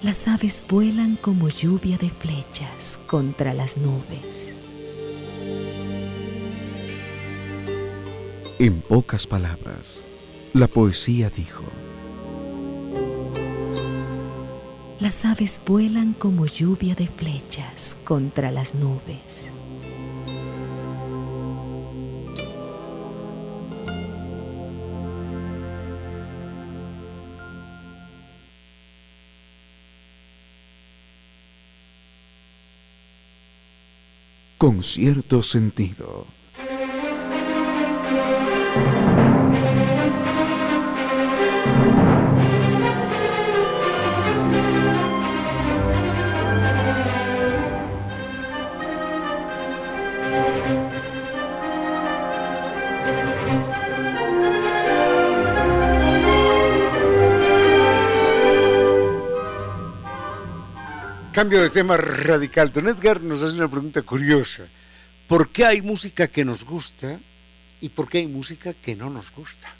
Las aves vuelan como lluvia de flechas contra las nubes. En pocas palabras, la poesía dijo, Las aves vuelan como lluvia de flechas contra las nubes. Con cierto sentido. Cambio de tema radical. Don Edgar nos hace una pregunta curiosa. ¿Por qué hay música que nos gusta y por qué hay música que no nos gusta?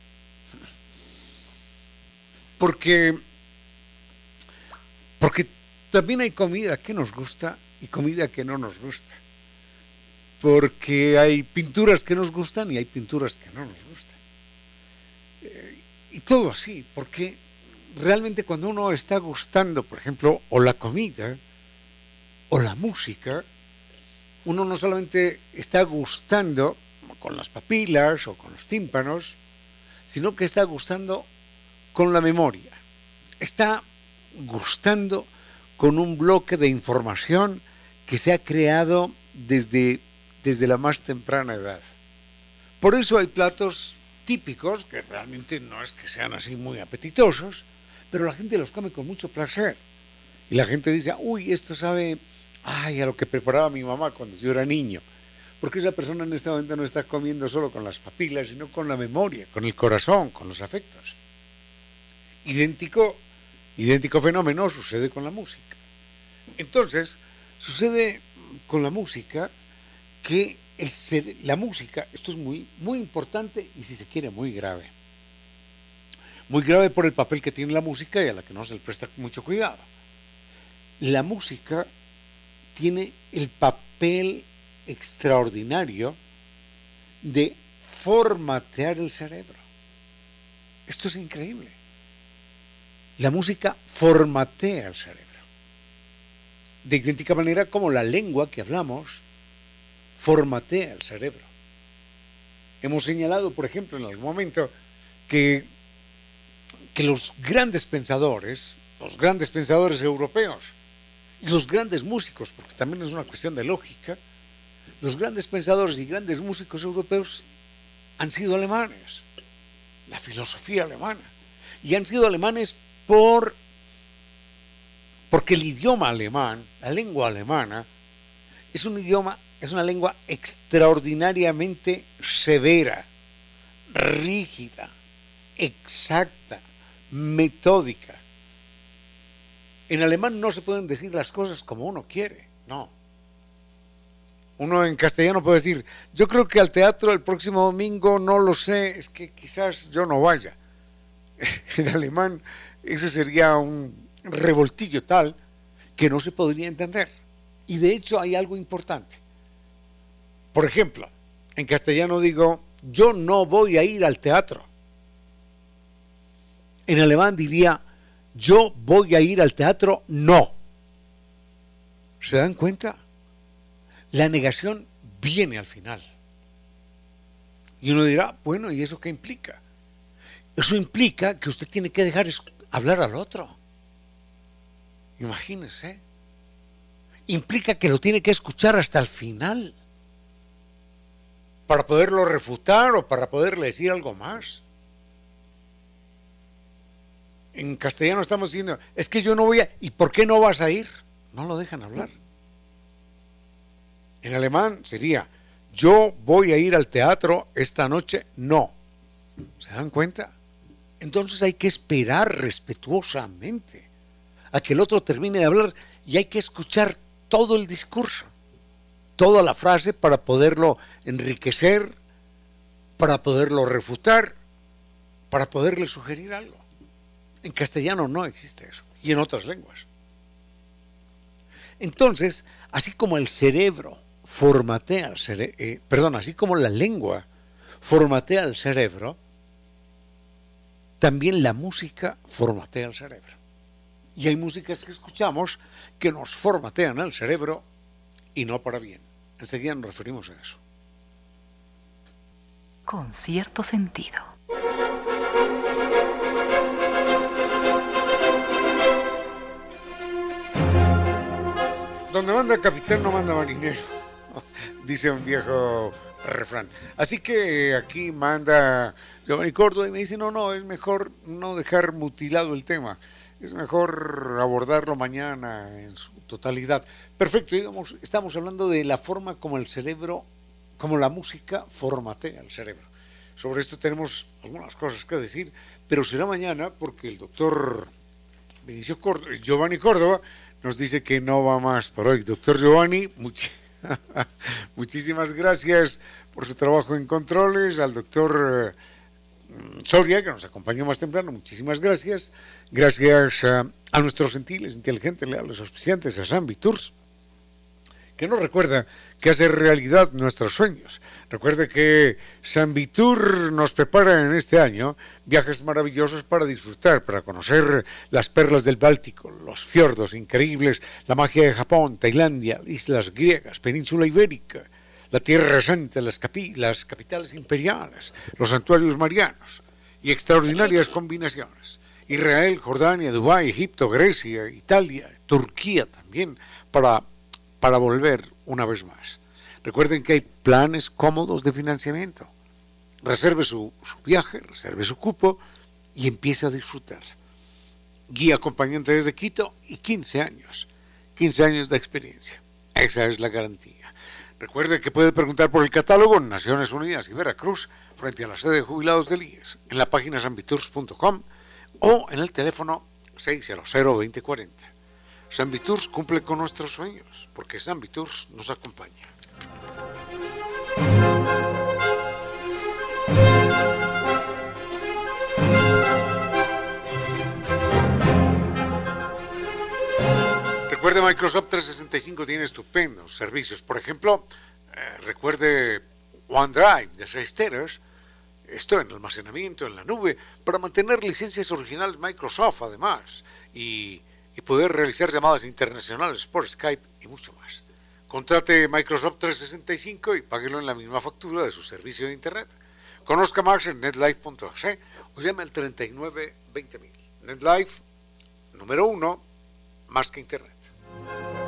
Porque, porque también hay comida que nos gusta y comida que no nos gusta. Porque hay pinturas que nos gustan y hay pinturas que no nos gustan. Eh, y todo así, porque realmente cuando uno está gustando, por ejemplo, o la comida o la música, uno no solamente está gustando con las papilas o con los tímpanos, sino que está gustando con la memoria. Está gustando con un bloque de información que se ha creado desde, desde la más temprana edad. Por eso hay platos típicos que realmente no es que sean así muy apetitosos, pero la gente los come con mucho placer. Y la gente dice, uy, esto sabe, ay, a lo que preparaba mi mamá cuando yo era niño. Porque esa persona en este momento no está comiendo solo con las papilas, sino con la memoria, con el corazón, con los afectos. Idéntico, idéntico fenómeno sucede con la música. Entonces, sucede con la música que el la música, esto es muy, muy importante y si se quiere muy grave muy grave por el papel que tiene la música y a la que no se le presta mucho cuidado. La música tiene el papel extraordinario de formatear el cerebro. Esto es increíble. La música formatea el cerebro. De idéntica manera como la lengua que hablamos formatea el cerebro. Hemos señalado, por ejemplo, en algún momento que que los grandes pensadores, los grandes pensadores europeos y los grandes músicos, porque también es una cuestión de lógica, los grandes pensadores y grandes músicos europeos han sido alemanes, la filosofía alemana, y han sido alemanes por porque el idioma alemán, la lengua alemana, es un idioma, es una lengua extraordinariamente severa, rígida, exacta, metódica. En alemán no se pueden decir las cosas como uno quiere, no. Uno en castellano puede decir, yo creo que al teatro el próximo domingo no lo sé, es que quizás yo no vaya. En alemán ese sería un revoltillo tal que no se podría entender. Y de hecho hay algo importante. Por ejemplo, en castellano digo, yo no voy a ir al teatro. En alemán diría, yo voy a ir al teatro, no. ¿Se dan cuenta? La negación viene al final. Y uno dirá, bueno, ¿y eso qué implica? Eso implica que usted tiene que dejar hablar al otro. Imagínese. Implica que lo tiene que escuchar hasta el final para poderlo refutar o para poderle decir algo más en castellano estamos diciendo, es que yo no voy a... ¿Y por qué no vas a ir? No lo dejan hablar. En alemán sería, yo voy a ir al teatro esta noche, no. ¿Se dan cuenta? Entonces hay que esperar respetuosamente a que el otro termine de hablar y hay que escuchar todo el discurso, toda la frase para poderlo enriquecer, para poderlo refutar, para poderle sugerir algo. En castellano no existe eso, y en otras lenguas. Entonces, así como el cerebro formatea el cerebro, eh, perdón, así como la lengua formatea el cerebro, también la música formatea el cerebro. Y hay músicas que escuchamos que nos formatean el cerebro y no para bien. Enseguida nos referimos a eso. Con cierto sentido. Donde manda capitán no manda marinero, dice un viejo refrán. Así que aquí manda Giovanni Córdoba y me dice, no, no, es mejor no dejar mutilado el tema, es mejor abordarlo mañana en su totalidad. Perfecto, digamos, estamos hablando de la forma como el cerebro, como la música formatea el cerebro. Sobre esto tenemos algunas cosas que decir, pero será mañana porque el doctor Benicio Córdoba, Giovanni Córdoba nos dice que no va más por hoy. Doctor Giovanni, muchísimas gracias por su trabajo en controles. Al doctor eh, Soria, que nos acompañó más temprano, muchísimas gracias. Gracias a, a nuestros gentiles, inteligentes, leales, auspiciantes, a San Tours que nos recuerda que hace realidad nuestros sueños. Recuerde que San Vitur nos prepara en este año viajes maravillosos para disfrutar, para conocer las perlas del Báltico, los fiordos increíbles, la magia de Japón, Tailandia, islas griegas, península ibérica, la Tierra Santa, las, las capitales imperiales, los santuarios marianos y extraordinarias combinaciones. Israel, Jordania, Dubái, Egipto, Grecia, Italia, Turquía también, para para volver una vez más. Recuerden que hay planes cómodos de financiamiento. Reserve su, viaje, reserve su cupo y empiece a disfrutar. Guía acompañante desde Quito y 15 años. 15 años de experiencia. Esa es la garantía. Recuerde que puede preguntar por el catálogo en Naciones Unidas y Veracruz frente a la sede de jubilados del IES en la página sanvitours.com o en el teléfono 600 2040. San cumple con nuestros sueños, porque San Viturs nos acompaña. Recuerde, Microsoft 365 tiene estupendos servicios. Por ejemplo, eh, recuerde OneDrive de 6 teras, esto en almacenamiento en la nube, para mantener licencias originales Microsoft además. Y y poder realizar llamadas internacionales por Skype y mucho más. Contrate Microsoft 365 y páguelo en la misma factura de su servicio de Internet. Conozca más en netlife.es o llame al 39 20000. NetLife, número uno, más que Internet.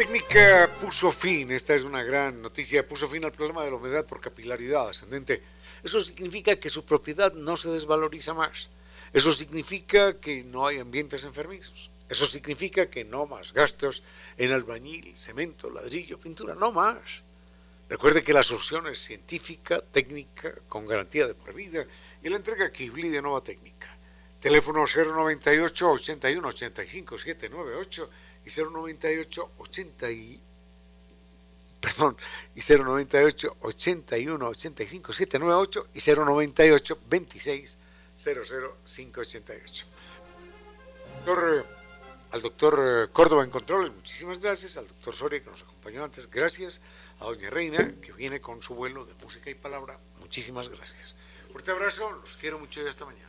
Técnica puso fin, esta es una gran noticia, puso fin al problema de la humedad por capilaridad ascendente. Eso significa que su propiedad no se desvaloriza más. Eso significa que no hay ambientes enfermizos. Eso significa que no más gastos en albañil, cemento, ladrillo, pintura, no más. Recuerde que la solución es científica, técnica, con garantía de por vida y la entrega Kibli de nueva técnica. Teléfono 098 81 85 798 y 098 80 y perdón, y 098 81 85 798 y 098 26 00 588. Doctor, al doctor eh, Córdoba en Controles, muchísimas gracias. Al doctor Soria que nos acompañó antes, gracias. A doña Reina que viene con su vuelo de música y palabra, muchísimas gracias. Fuerte abrazo, los quiero mucho y hasta mañana.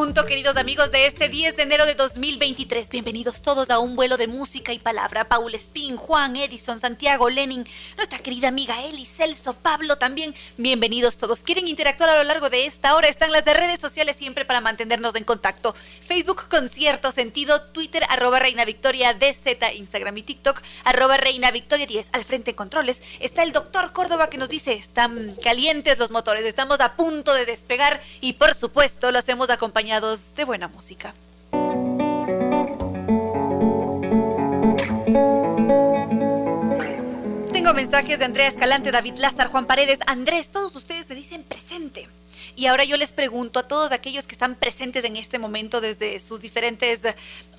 Punto, queridos amigos de este 10 de enero de 2023. Bienvenidos todos a un vuelo de música y palabra. Paul Spin, Juan, Edison, Santiago, Lenin, nuestra querida amiga Eli, Celso, Pablo también. Bienvenidos todos. ¿Quieren interactuar a lo largo de esta hora? Están las de redes sociales siempre para mantenernos en contacto. Facebook con cierto sentido, Twitter arroba Reina Victoria DZ, Instagram y TikTok arroba Reina Victoria 10. Al frente en controles está el doctor Córdoba que nos dice, están calientes los motores, estamos a punto de despegar y por supuesto lo hacemos a de buena música. Tengo mensajes de Andrea Escalante, David Lázar, Juan Paredes, Andrés, todos ustedes me dicen presente. Y ahora yo les pregunto a todos aquellos que están presentes en este momento desde sus diferentes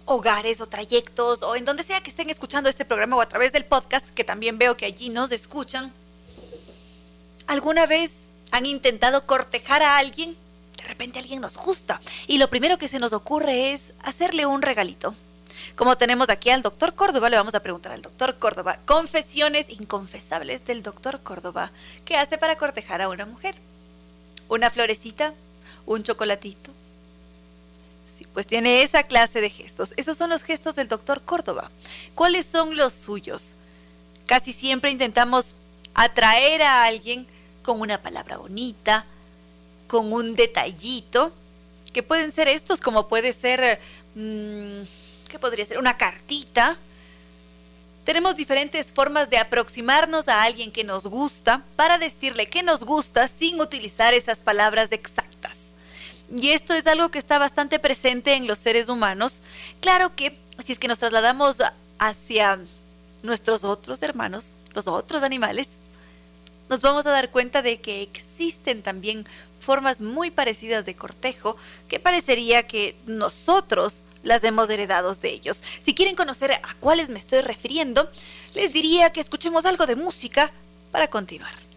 hogares o trayectos o en donde sea que estén escuchando este programa o a través del podcast, que también veo que allí nos escuchan, ¿alguna vez han intentado cortejar a alguien? De repente alguien nos gusta y lo primero que se nos ocurre es hacerle un regalito. Como tenemos aquí al doctor Córdoba, le vamos a preguntar al doctor Córdoba, confesiones inconfesables del doctor Córdoba, ¿qué hace para cortejar a una mujer? ¿Una florecita? ¿Un chocolatito? Sí, pues tiene esa clase de gestos. Esos son los gestos del doctor Córdoba. ¿Cuáles son los suyos? Casi siempre intentamos atraer a alguien con una palabra bonita, con un detallito, que pueden ser estos, como puede ser, mm, ¿qué podría ser? Una cartita. Tenemos diferentes formas de aproximarnos a alguien que nos gusta para decirle que nos gusta sin utilizar esas palabras exactas. Y esto es algo que está bastante presente en los seres humanos. Claro que si es que nos trasladamos hacia nuestros otros hermanos, los otros animales, nos vamos a dar cuenta de que existen también formas muy parecidas de cortejo que parecería que nosotros las hemos heredado de ellos. Si quieren conocer a cuáles me estoy refiriendo, les diría que escuchemos algo de música para continuar.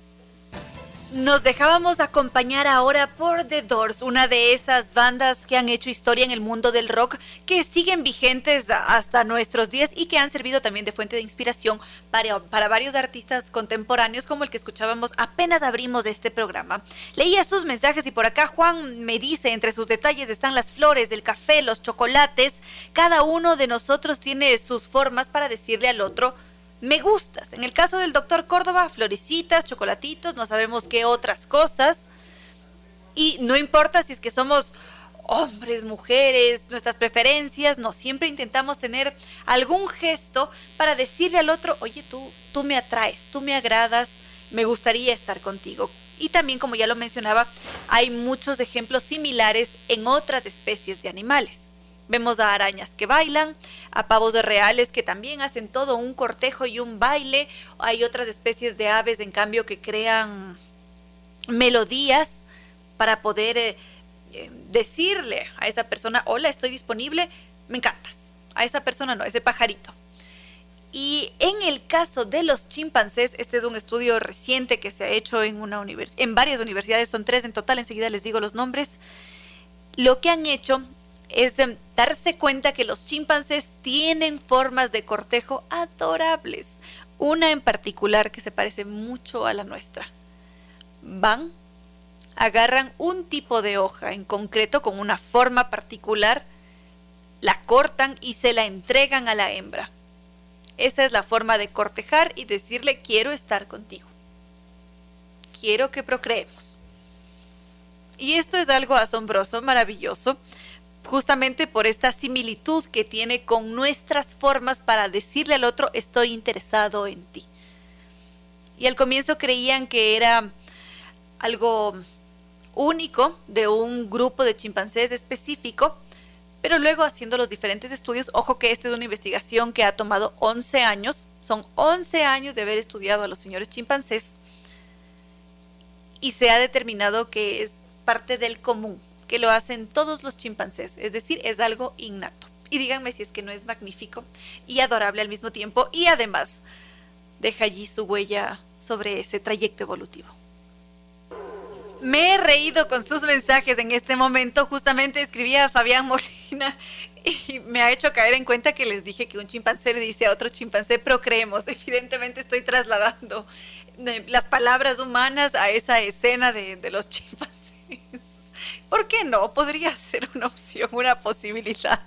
Nos dejábamos acompañar ahora por The Doors, una de esas bandas que han hecho historia en el mundo del rock, que siguen vigentes hasta nuestros días y que han servido también de fuente de inspiración para, para varios artistas contemporáneos como el que escuchábamos apenas abrimos este programa. Leía sus mensajes y por acá Juan me dice, entre sus detalles están las flores, el café, los chocolates. Cada uno de nosotros tiene sus formas para decirle al otro me gustas. En el caso del doctor Córdoba, florecitas, chocolatitos, no sabemos qué otras cosas. Y no importa si es que somos hombres, mujeres, nuestras preferencias, no, siempre intentamos tener algún gesto para decirle al otro, oye, tú, tú me atraes, tú me agradas, me gustaría estar contigo. Y también, como ya lo mencionaba, hay muchos ejemplos similares en otras especies de animales. Vemos a arañas que bailan, a pavos de reales que también hacen todo un cortejo y un baile. Hay otras especies de aves, en cambio, que crean melodías para poder eh, decirle a esa persona, hola, estoy disponible, me encantas. A esa persona no, ese pajarito. Y en el caso de los chimpancés, este es un estudio reciente que se ha hecho en, una en varias universidades, son tres en total, enseguida les digo los nombres. Lo que han hecho es darse cuenta que los chimpancés tienen formas de cortejo adorables. Una en particular que se parece mucho a la nuestra. Van, agarran un tipo de hoja en concreto con una forma particular, la cortan y se la entregan a la hembra. Esa es la forma de cortejar y decirle quiero estar contigo. Quiero que procreemos. Y esto es algo asombroso, maravilloso, justamente por esta similitud que tiene con nuestras formas para decirle al otro estoy interesado en ti. Y al comienzo creían que era algo único de un grupo de chimpancés específico, pero luego haciendo los diferentes estudios, ojo que esta es una investigación que ha tomado 11 años, son 11 años de haber estudiado a los señores chimpancés, y se ha determinado que es parte del común, que lo hacen todos los chimpancés, es decir, es algo innato. Y díganme si es que no es magnífico y adorable al mismo tiempo y además deja allí su huella sobre ese trayecto evolutivo. Me he reído con sus mensajes en este momento. Justamente escribía a Fabián Molina y me ha hecho caer en cuenta que les dije que un chimpancé dice a otro chimpancé procreemos. Evidentemente estoy trasladando eh, las palabras humanas a esa escena de, de los chimpancés. ¿Por qué no? Podría ser una opción, una posibilidad.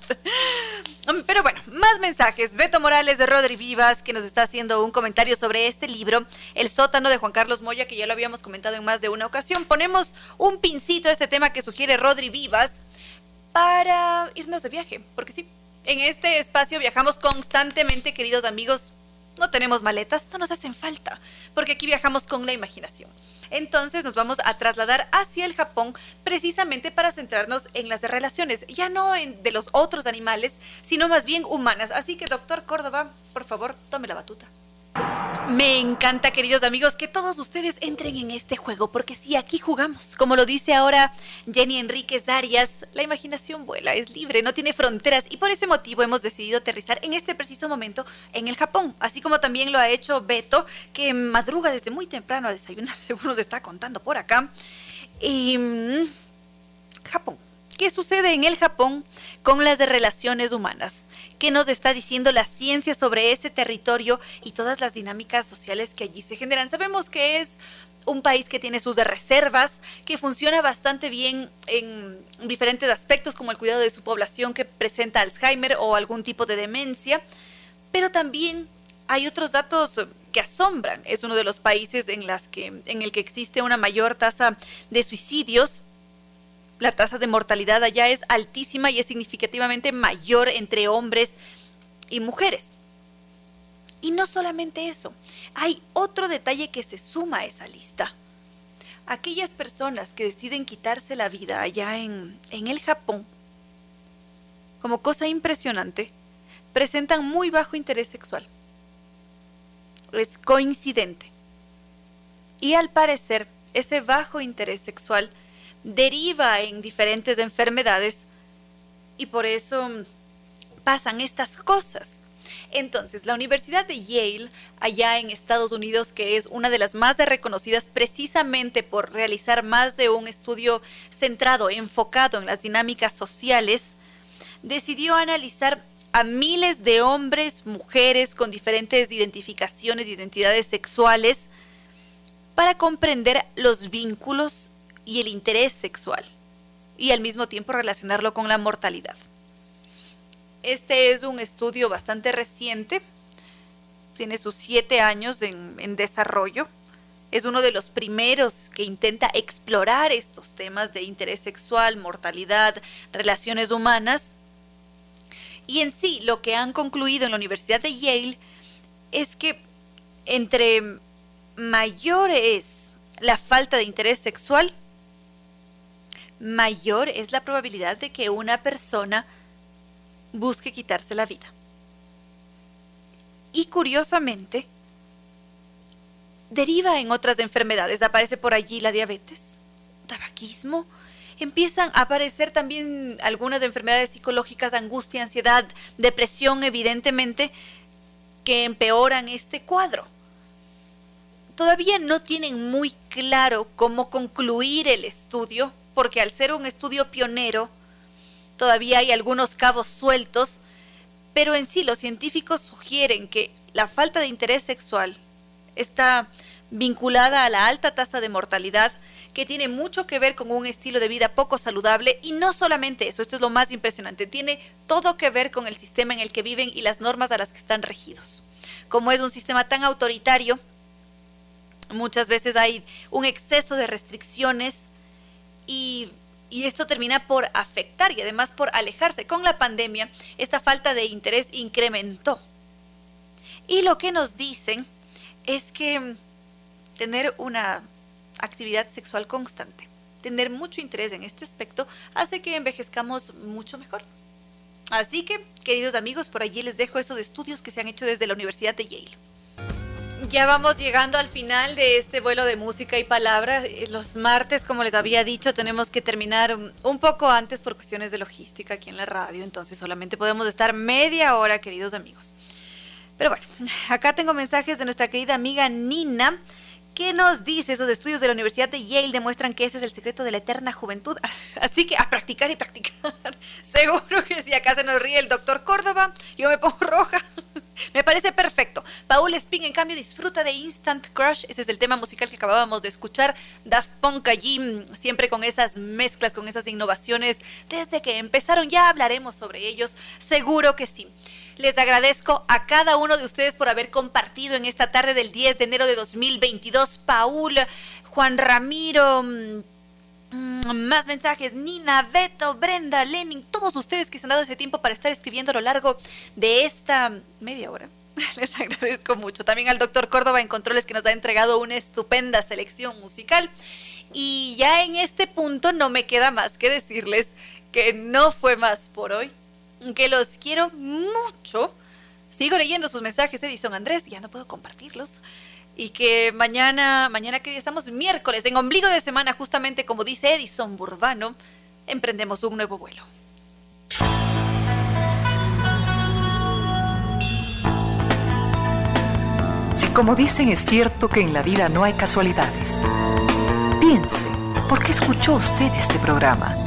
Pero bueno, más mensajes. Beto Morales de Rodri Vivas, que nos está haciendo un comentario sobre este libro, El sótano de Juan Carlos Moya, que ya lo habíamos comentado en más de una ocasión. Ponemos un pincito a este tema que sugiere Rodri Vivas para irnos de viaje, porque sí, en este espacio viajamos constantemente, queridos amigos. No tenemos maletas, no nos hacen falta, porque aquí viajamos con la imaginación. Entonces nos vamos a trasladar hacia el Japón precisamente para centrarnos en las relaciones, ya no de los otros animales, sino más bien humanas. Así que, doctor Córdoba, por favor, tome la batuta. Me encanta, queridos amigos, que todos ustedes entren en este juego, porque si aquí jugamos, como lo dice ahora Jenny Enríquez Arias, la imaginación vuela, es libre, no tiene fronteras, y por ese motivo hemos decidido aterrizar en este preciso momento en el Japón, así como también lo ha hecho Beto, que madruga desde muy temprano a desayunar, según nos está contando por acá. Y, mm, Japón. ¿Qué sucede en el Japón con las relaciones humanas? ¿Qué nos está diciendo la ciencia sobre ese territorio y todas las dinámicas sociales que allí se generan? Sabemos que es un país que tiene sus reservas, que funciona bastante bien en diferentes aspectos como el cuidado de su población que presenta Alzheimer o algún tipo de demencia, pero también hay otros datos que asombran. Es uno de los países en, las que, en el que existe una mayor tasa de suicidios la tasa de mortalidad allá es altísima y es significativamente mayor entre hombres y mujeres. Y no solamente eso, hay otro detalle que se suma a esa lista. Aquellas personas que deciden quitarse la vida allá en, el Japón, como cosa impresionante, presentan muy bajo interés sexual. Es coincidente. Y al parecer, ese bajo interés sexual deriva en diferentes enfermedades y por eso pasan estas cosas. Entonces, la Universidad de Yale, allá en Estados Unidos, que es una de las más reconocidas precisamente por realizar más de un estudio centrado, enfocado en las dinámicas sociales, decidió analizar a miles de hombres, mujeres con diferentes identificaciones, identidades sexuales, para comprender los vínculos y el interés sexual, y al mismo tiempo relacionarlo con la mortalidad. Este es un estudio bastante reciente, tiene sus siete años en, desarrollo. Es uno de los primeros que intenta explorar estos temas de interés sexual, mortalidad, relaciones humanas. Y en sí, lo que han concluido en la Universidad de Yale es que entre mayor es la falta de interés sexual, mayor es la probabilidad de que una persona busque quitarse la vida. Y curiosamente, deriva en otras enfermedades. Aparece por allí la diabetes, tabaquismo. Empiezan a aparecer también algunas enfermedades psicológicas, angustia, ansiedad, depresión, evidentemente, que empeoran este cuadro. Todavía no tienen muy claro cómo concluir el estudio, porque al ser un estudio pionero, todavía hay algunos cabos sueltos, pero en sí los científicos sugieren que la falta de interés sexual está vinculada a la alta tasa de mortalidad, que tiene mucho que ver con un estilo de vida poco saludable y no solamente eso, esto es lo más impresionante, tiene todo que ver con el sistema en el que viven y las normas a las que están regidos. Como es un sistema tan autoritario, muchas veces hay un exceso de restricciones y, esto termina por afectar y además por alejarse. Con la pandemia, esta falta de interés incrementó. Y lo que nos dicen es que tener una actividad sexual constante, tener mucho interés en este aspecto, hace que envejezcamos mucho mejor. Así que, queridos amigos, por allí les dejo esos estudios que se han hecho desde la Universidad de Yale. Ya vamos llegando al final de este vuelo de música y palabras. Eh, los martes, como les había dicho, tenemos que terminar un poco antes por cuestiones de logística aquí en la radio, entonces solamente podemos estar media hora, queridos amigos. Pero bueno, acá tengo mensajes de nuestra querida amiga Nina. ¿Qué nos dice? Esos estudios de la Universidad de Yale demuestran que ese es el secreto de la eterna juventud. Así que a practicar y practicar. Seguro que si acá se nos ríe el doctor Córdoba, yo me pongo roja. Me parece perfecto. Paul Spin, en cambio, disfruta de Instant Crush. Ese es el tema musical que acabábamos de escuchar. Daft Punk allí, mm, siempre con esas mezclas, con esas innovaciones. Desde que empezaron, ya hablaremos sobre ellos. Seguro que sí. Les agradezco a cada uno de ustedes por haber compartido en esta tarde del 10 de enero de 2022. Paul, Juan Ramiro. Mm, Mm, más mensajes, Nina, Beto, Brenda, Lenin, todos ustedes que se han dado ese tiempo para estar escribiendo a lo largo de esta media hora. Les agradezco mucho. También al doctor Córdoba en Controles que nos ha entregado una estupenda selección musical. Y ya en este punto no me queda más que decirles que no fue más por hoy, que los quiero mucho. Sigo leyendo sus mensajes, Edison Andrés, ya no puedo compartirlos y que mañana, mañana que estamos miércoles, en ombligo de semana, justamente como dice Edison Burbano, emprendemos un nuevo vuelo. Si como dicen es cierto que en la vida no hay casualidades, piense, ¿por qué escuchó usted este programa?